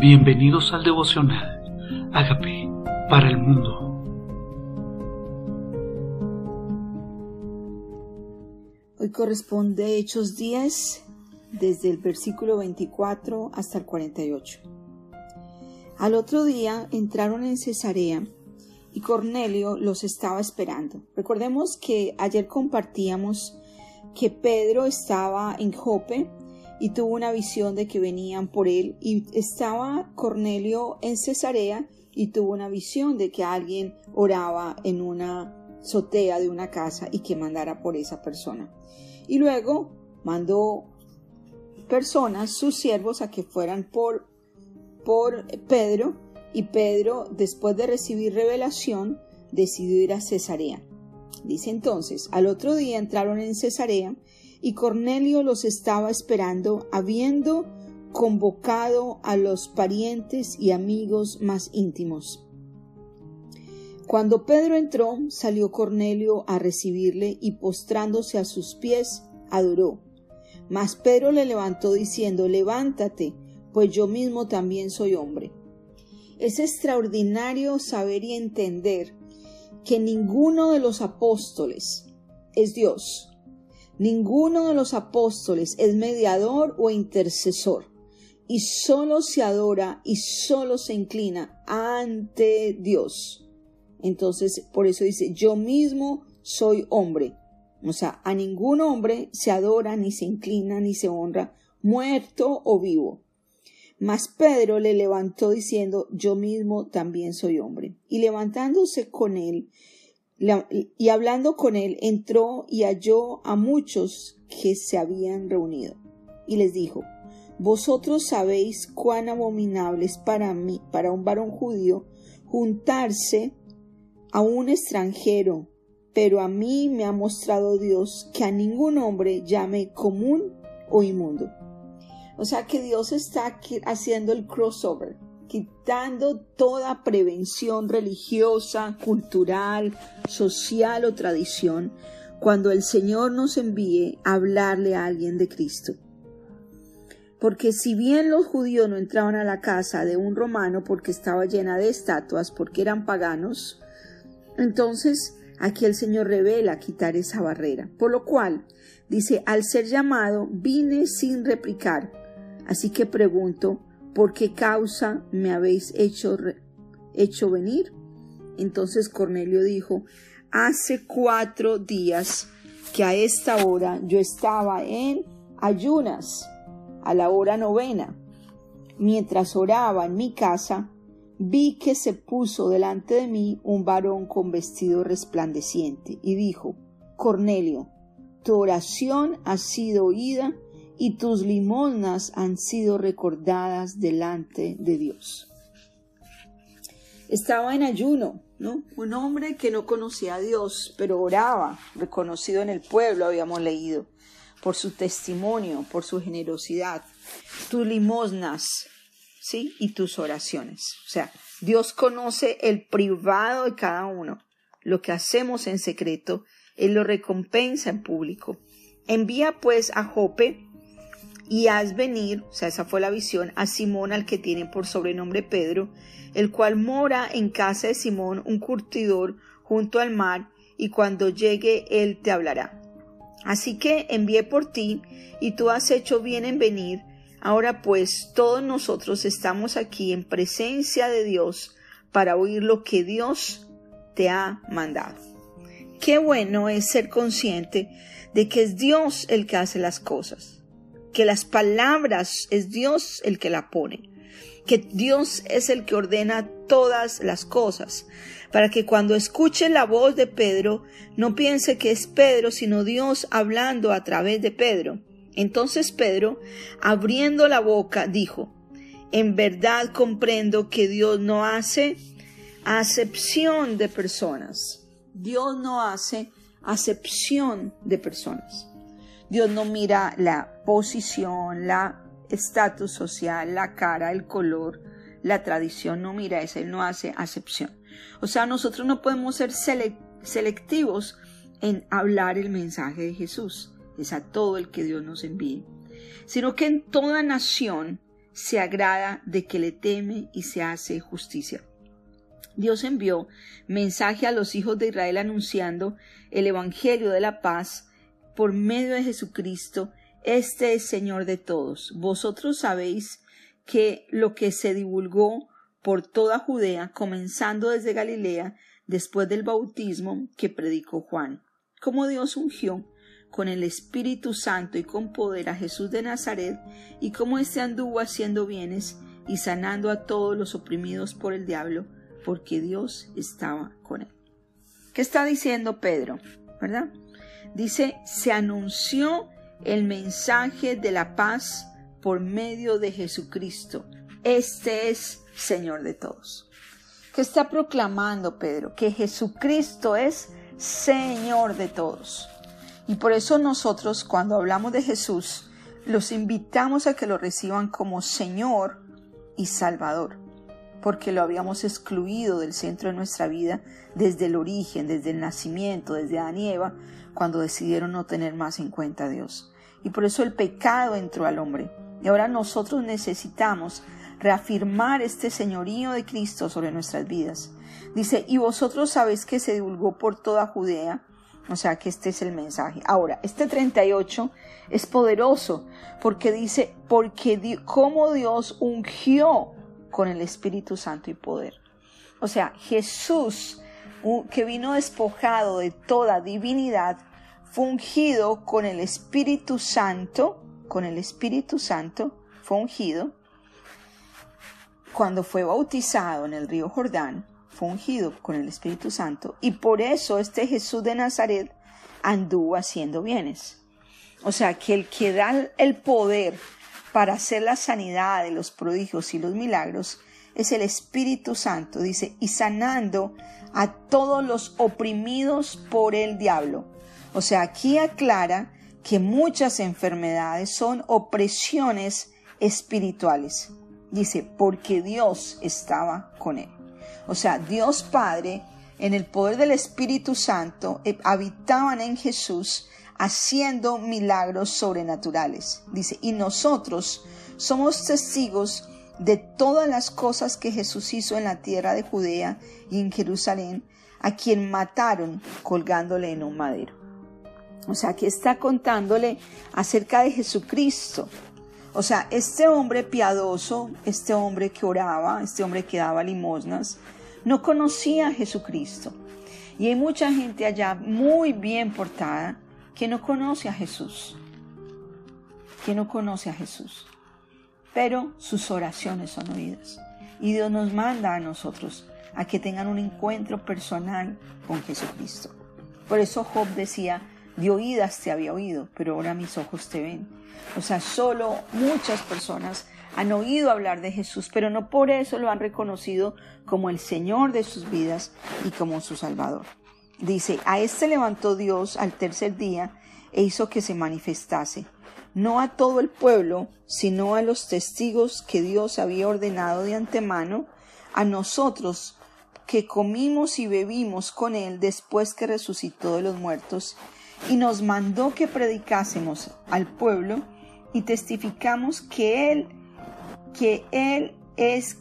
Bienvenidos al devocional. Hágame para el mundo. Hoy corresponde Hechos 10, desde el versículo 24 hasta el 48. Al otro día entraron en Cesarea y Cornelio los estaba esperando. Recordemos que ayer compartíamos que Pedro estaba en Jope y tuvo una visión de que venían por él y estaba Cornelio en Cesarea y tuvo una visión de que alguien oraba en una azotea de una casa y que mandara por esa persona. Y luego mandó personas, sus siervos, a que fueran por, por Pedro y Pedro, después de recibir revelación, decidió ir a Cesarea. Dice entonces, al otro día entraron en Cesarea y Cornelio los estaba esperando, habiendo convocado a los parientes y amigos más íntimos. Cuando Pedro entró, salió Cornelio a recibirle y postrándose a sus pies, adoró. Mas Pedro le levantó diciendo, levántate, pues yo mismo también soy hombre. Es extraordinario saber y entender que ninguno de los apóstoles es Dios, Ninguno de los apóstoles es mediador o intercesor y solo se adora y solo se inclina ante Dios. Entonces, por eso dice, yo mismo soy hombre. O sea, a ningún hombre se adora, ni se inclina, ni se honra, muerto o vivo. Mas Pedro le levantó diciendo, yo mismo también soy hombre. Y levantándose con él, y hablando con él, entró y halló a muchos que se habían reunido. Y les dijo, Vosotros sabéis cuán abominable es para mí, para un varón judío, juntarse a un extranjero, pero a mí me ha mostrado Dios que a ningún hombre llame común o inmundo. O sea que Dios está haciendo el crossover quitando toda prevención religiosa, cultural, social o tradición, cuando el Señor nos envíe a hablarle a alguien de Cristo. Porque si bien los judíos no entraban a la casa de un romano porque estaba llena de estatuas, porque eran paganos, entonces aquí el Señor revela quitar esa barrera. Por lo cual, dice, al ser llamado, vine sin replicar. Así que pregunto, ¿por qué causa me habéis hecho, hecho venir? Entonces Cornelio dijo, hace cuatro días que a esta hora yo estaba en ayunas, a la hora novena. Mientras oraba en mi casa, vi que se puso delante de mí un varón con vestido resplandeciente y dijo, Cornelio, tu oración ha sido oída y tus limonas han sido recordadas delante de Dios. Estaba en ayuno, ¿no? Un hombre que no conocía a Dios, pero oraba, reconocido en el pueblo, habíamos leído, por su testimonio, por su generosidad, tus limosnas, ¿sí? Y tus oraciones. O sea, Dios conoce el privado de cada uno. Lo que hacemos en secreto, Él lo recompensa en público. Envía pues a Jope y haz venir, o sea, esa fue la visión, a Simón al que tienen por sobrenombre Pedro, el cual mora en casa de Simón, un curtidor, junto al mar, y cuando llegue él te hablará. Así que envié por ti, y tú has hecho bien en venir. Ahora pues todos nosotros estamos aquí en presencia de Dios para oír lo que Dios te ha mandado. Qué bueno es ser consciente de que es Dios el que hace las cosas que las palabras es Dios el que la pone, que Dios es el que ordena todas las cosas, para que cuando escuche la voz de Pedro no piense que es Pedro, sino Dios hablando a través de Pedro. Entonces Pedro, abriendo la boca, dijo, en verdad comprendo que Dios no hace acepción de personas. Dios no hace acepción de personas. Dios no mira la posición, la estatus social, la cara, el color, la tradición, no mira eso, Él no hace acepción. O sea, nosotros no podemos ser selectivos en hablar el mensaje de Jesús, es a todo el que Dios nos envíe, sino que en toda nación se agrada de que le teme y se hace justicia. Dios envió mensaje a los hijos de Israel anunciando el Evangelio de la paz por medio de Jesucristo. Este es Señor de todos. Vosotros sabéis que lo que se divulgó por toda Judea, comenzando desde Galilea, después del bautismo que predicó Juan, como Dios ungió con el Espíritu Santo y con poder a Jesús de Nazaret, y como éste anduvo haciendo bienes y sanando a todos los oprimidos por el diablo, porque Dios estaba con él. ¿Qué está diciendo Pedro? ¿Verdad? Dice, se anunció el mensaje de la paz por medio de Jesucristo. Este es Señor de todos. ¿Qué está proclamando Pedro? Que Jesucristo es Señor de todos. Y por eso nosotros cuando hablamos de Jesús, los invitamos a que lo reciban como Señor y Salvador, porque lo habíamos excluido del centro de nuestra vida desde el origen, desde el nacimiento, desde Adán y Eva, cuando decidieron no tener más en cuenta a Dios. Y por eso el pecado entró al hombre. Y ahora nosotros necesitamos reafirmar este señorío de Cristo sobre nuestras vidas. Dice, y vosotros sabéis que se divulgó por toda Judea o sea que este es el mensaje. Ahora, este 38 es poderoso porque dice, porque como Dios ungió con el Espíritu Santo y poder. O sea, Jesús, que vino despojado de toda divinidad, fungido con el Espíritu Santo, con el Espíritu Santo, fue ungido, cuando fue bautizado en el río Jordán, ungido con el Espíritu Santo y por eso este Jesús de Nazaret anduvo haciendo bienes. O sea, que el que da el poder para hacer la sanidad de los prodigios y los milagros es el Espíritu Santo, dice, y sanando a todos los oprimidos por el diablo. O sea, aquí aclara que muchas enfermedades son opresiones espirituales. Dice, porque Dios estaba con él. O sea, Dios Padre, en el poder del Espíritu Santo, eh, habitaban en Jesús haciendo milagros sobrenaturales. Dice, y nosotros somos testigos de todas las cosas que Jesús hizo en la tierra de Judea y en Jerusalén, a quien mataron colgándole en un madero. O sea, que está contándole acerca de Jesucristo, o sea, este hombre piadoso, este hombre que oraba, este hombre que daba limosnas, no conocía a Jesucristo. Y hay mucha gente allá muy bien portada que no conoce a Jesús. Que no conoce a Jesús. Pero sus oraciones son oídas. Y Dios nos manda a nosotros a que tengan un encuentro personal con Jesucristo. Por eso Job decía, de oídas te había oído, pero ahora mis ojos te ven. O sea, solo muchas personas han oído hablar de Jesús, pero no por eso lo han reconocido como el Señor de sus vidas y como su Salvador. Dice, a este levantó Dios al tercer día e hizo que se manifestase, no a todo el pueblo, sino a los testigos que Dios había ordenado de antemano, a nosotros que comimos y bebimos con él después que resucitó de los muertos, y nos mandó que predicásemos al pueblo y testificamos que él que él es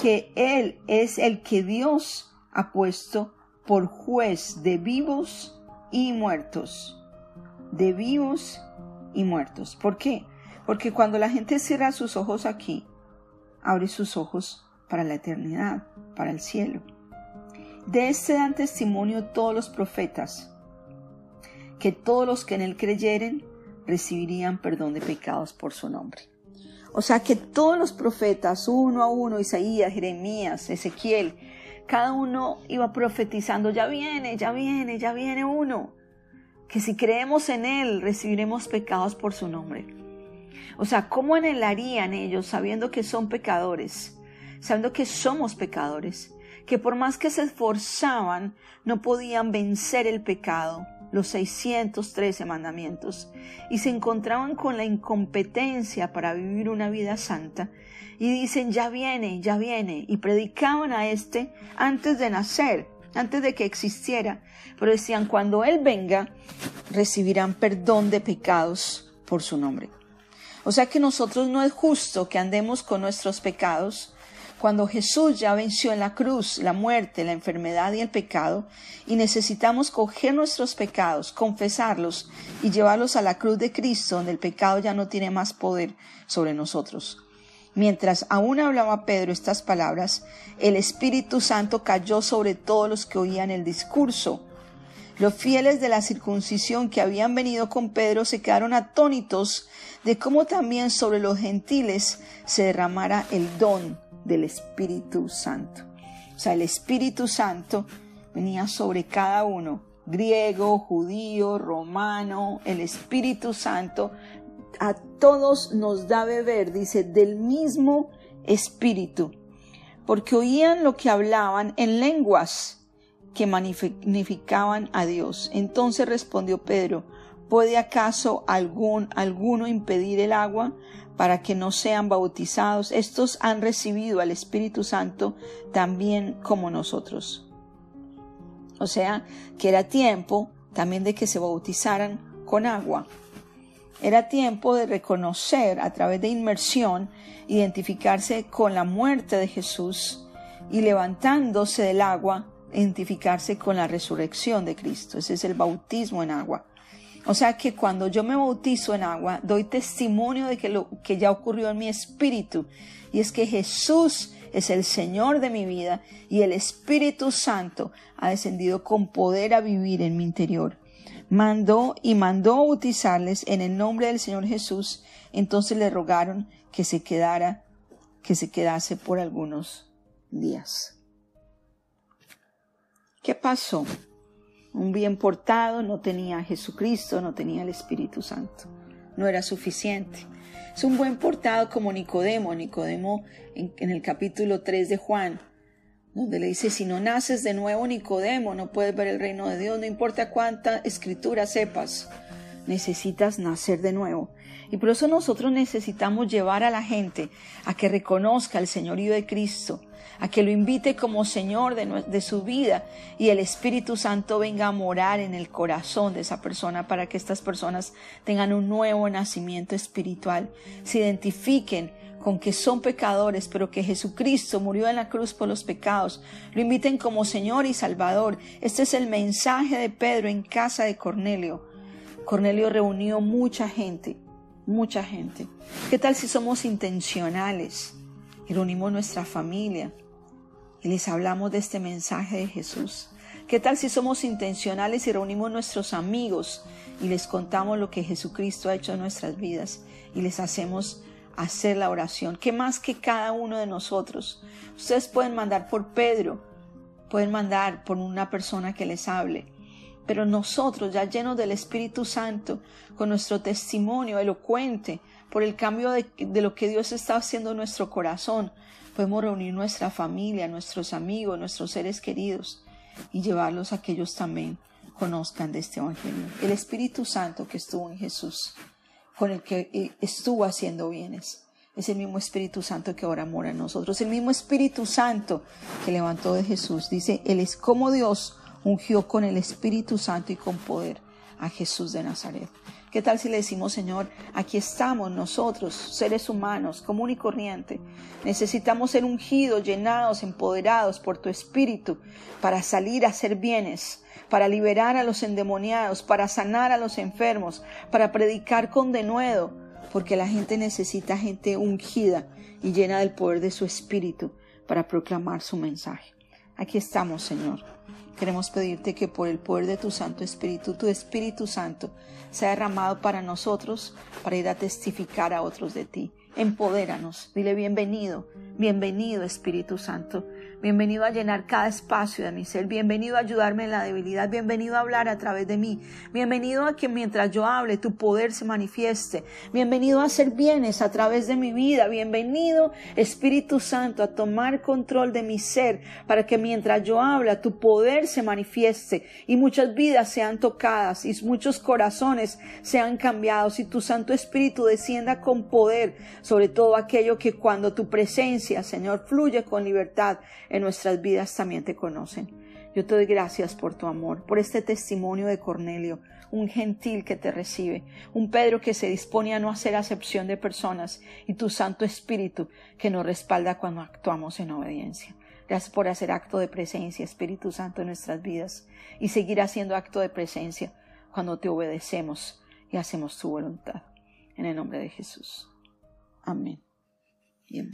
que él es el que Dios ha puesto por juez de vivos y muertos. De vivos y muertos. ¿Por qué? Porque cuando la gente cierra sus ojos aquí, abre sus ojos para la eternidad, para el cielo. De este dan testimonio todos los profetas, que todos los que en él creyeren recibirían perdón de pecados por su nombre. O sea que todos los profetas, uno a uno, Isaías, Jeremías, Ezequiel, cada uno iba profetizando, ya viene, ya viene, ya viene uno, que si creemos en Él recibiremos pecados por su nombre. O sea, ¿cómo anhelarían ellos sabiendo que son pecadores, sabiendo que somos pecadores, que por más que se esforzaban no podían vencer el pecado? los 613 mandamientos y se encontraban con la incompetencia para vivir una vida santa y dicen ya viene, ya viene y predicaban a este antes de nacer, antes de que existiera, pero decían cuando Él venga recibirán perdón de pecados por su nombre. O sea que nosotros no es justo que andemos con nuestros pecados cuando Jesús ya venció en la cruz la muerte, la enfermedad y el pecado, y necesitamos coger nuestros pecados, confesarlos y llevarlos a la cruz de Cristo, donde el pecado ya no tiene más poder sobre nosotros. Mientras aún hablaba Pedro estas palabras, el Espíritu Santo cayó sobre todos los que oían el discurso. Los fieles de la circuncisión que habían venido con Pedro se quedaron atónitos de cómo también sobre los gentiles se derramara el don del Espíritu Santo. O sea, el Espíritu Santo venía sobre cada uno, griego, judío, romano, el Espíritu Santo a todos nos da beber, dice, del mismo Espíritu, porque oían lo que hablaban en lenguas que magnificaban a Dios. Entonces respondió Pedro, ¿puede acaso algún, alguno impedir el agua para que no sean bautizados. Estos han recibido al Espíritu Santo también como nosotros. O sea, que era tiempo también de que se bautizaran con agua. Era tiempo de reconocer a través de inmersión, identificarse con la muerte de Jesús y levantándose del agua, identificarse con la resurrección de Cristo. Ese es el bautismo en agua. O sea que cuando yo me bautizo en agua, doy testimonio de que lo que ya ocurrió en mi espíritu. Y es que Jesús es el Señor de mi vida y el Espíritu Santo ha descendido con poder a vivir en mi interior. Mandó y mandó bautizarles en el nombre del Señor Jesús. Entonces le rogaron que se quedara, que se quedase por algunos días. ¿Qué pasó? un bien portado, no tenía a Jesucristo, no tenía el Espíritu Santo. No era suficiente. Es un buen portado como Nicodemo, Nicodemo en, el capítulo 3 de Juan, donde le dice, si no naces de nuevo Nicodemo, no puedes ver el reino de Dios, no importa cuánta escritura sepas, necesitas nacer de nuevo. Y por eso nosotros necesitamos llevar a la gente a que reconozca el señorío de Cristo, a que lo invite como Señor de, su vida y el Espíritu Santo venga a morar en el corazón de esa persona para que estas personas tengan un nuevo nacimiento espiritual, se identifiquen con que son pecadores, pero que Jesucristo murió en la cruz por los pecados, lo inviten como Señor y Salvador. Este es el mensaje de Pedro en casa de Cornelio. Cornelio reunió mucha gente, mucha gente. ¿Qué tal si somos intencionales y reunimos nuestra familia, y les hablamos de este mensaje de Jesús. ¿Qué tal si somos intencionales y reunimos nuestros amigos y les contamos lo que Jesucristo ha hecho en nuestras vidas y les hacemos hacer la oración? ¿Qué más que cada uno de nosotros? Ustedes pueden mandar por Pedro, pueden mandar por una persona que les hable, pero nosotros, ya llenos del Espíritu Santo, con nuestro testimonio elocuente, por el cambio de, lo que Dios está haciendo en nuestro corazón, Podemos reunir nuestra familia, nuestros amigos, nuestros seres queridos y llevarlos a que ellos también conozcan de este Evangelio. El Espíritu Santo que estuvo en Jesús, con el que eh, estuvo haciendo bienes, es el mismo Espíritu Santo que ahora mora en nosotros, el mismo Espíritu Santo que levantó de Jesús. Dice, Él es como Dios ungió con el Espíritu Santo y con poder a Jesús de Nazaret. ¿Qué tal si le decimos, Señor, aquí estamos nosotros, seres humanos, común y corriente? Necesitamos ser ungidos, llenados, empoderados por tu Espíritu para salir a hacer bienes, para liberar a los endemoniados, para sanar a los enfermos, para predicar con denuedo, porque la gente necesita gente ungida y llena del poder de su Espíritu para proclamar su mensaje. Aquí estamos, Señor. Queremos pedirte que por el poder de tu Santo Espíritu, tu Espíritu Santo, sea derramado para nosotros, para ir a testificar a otros de ti. Empodéranos, dile bienvenido, bienvenido Espíritu Santo, bienvenido a llenar cada espacio de mi ser, bienvenido a ayudarme en la debilidad, bienvenido a hablar a través de mí, bienvenido a que mientras yo hable tu poder se manifieste, bienvenido a hacer bienes a través de mi vida, bienvenido Espíritu Santo a tomar control de mi ser para que mientras yo habla tu poder se manifieste y muchas vidas sean tocadas y muchos corazones sean cambiados y tu Santo Espíritu descienda con poder sobre todo aquello que cuando tu presencia, Señor, fluye con libertad en nuestras vidas también te conocen. Yo te doy gracias por tu amor, por este testimonio de Cornelio, un gentil que te recibe, un Pedro que se dispone a no hacer acepción de personas y tu Santo Espíritu que nos respalda cuando actuamos en obediencia. Gracias por hacer acto de presencia, Espíritu Santo, en nuestras vidas y seguir haciendo acto de presencia cuando te obedecemos y hacemos tu voluntad. En el nombre de Jesús. Amén. Y amén.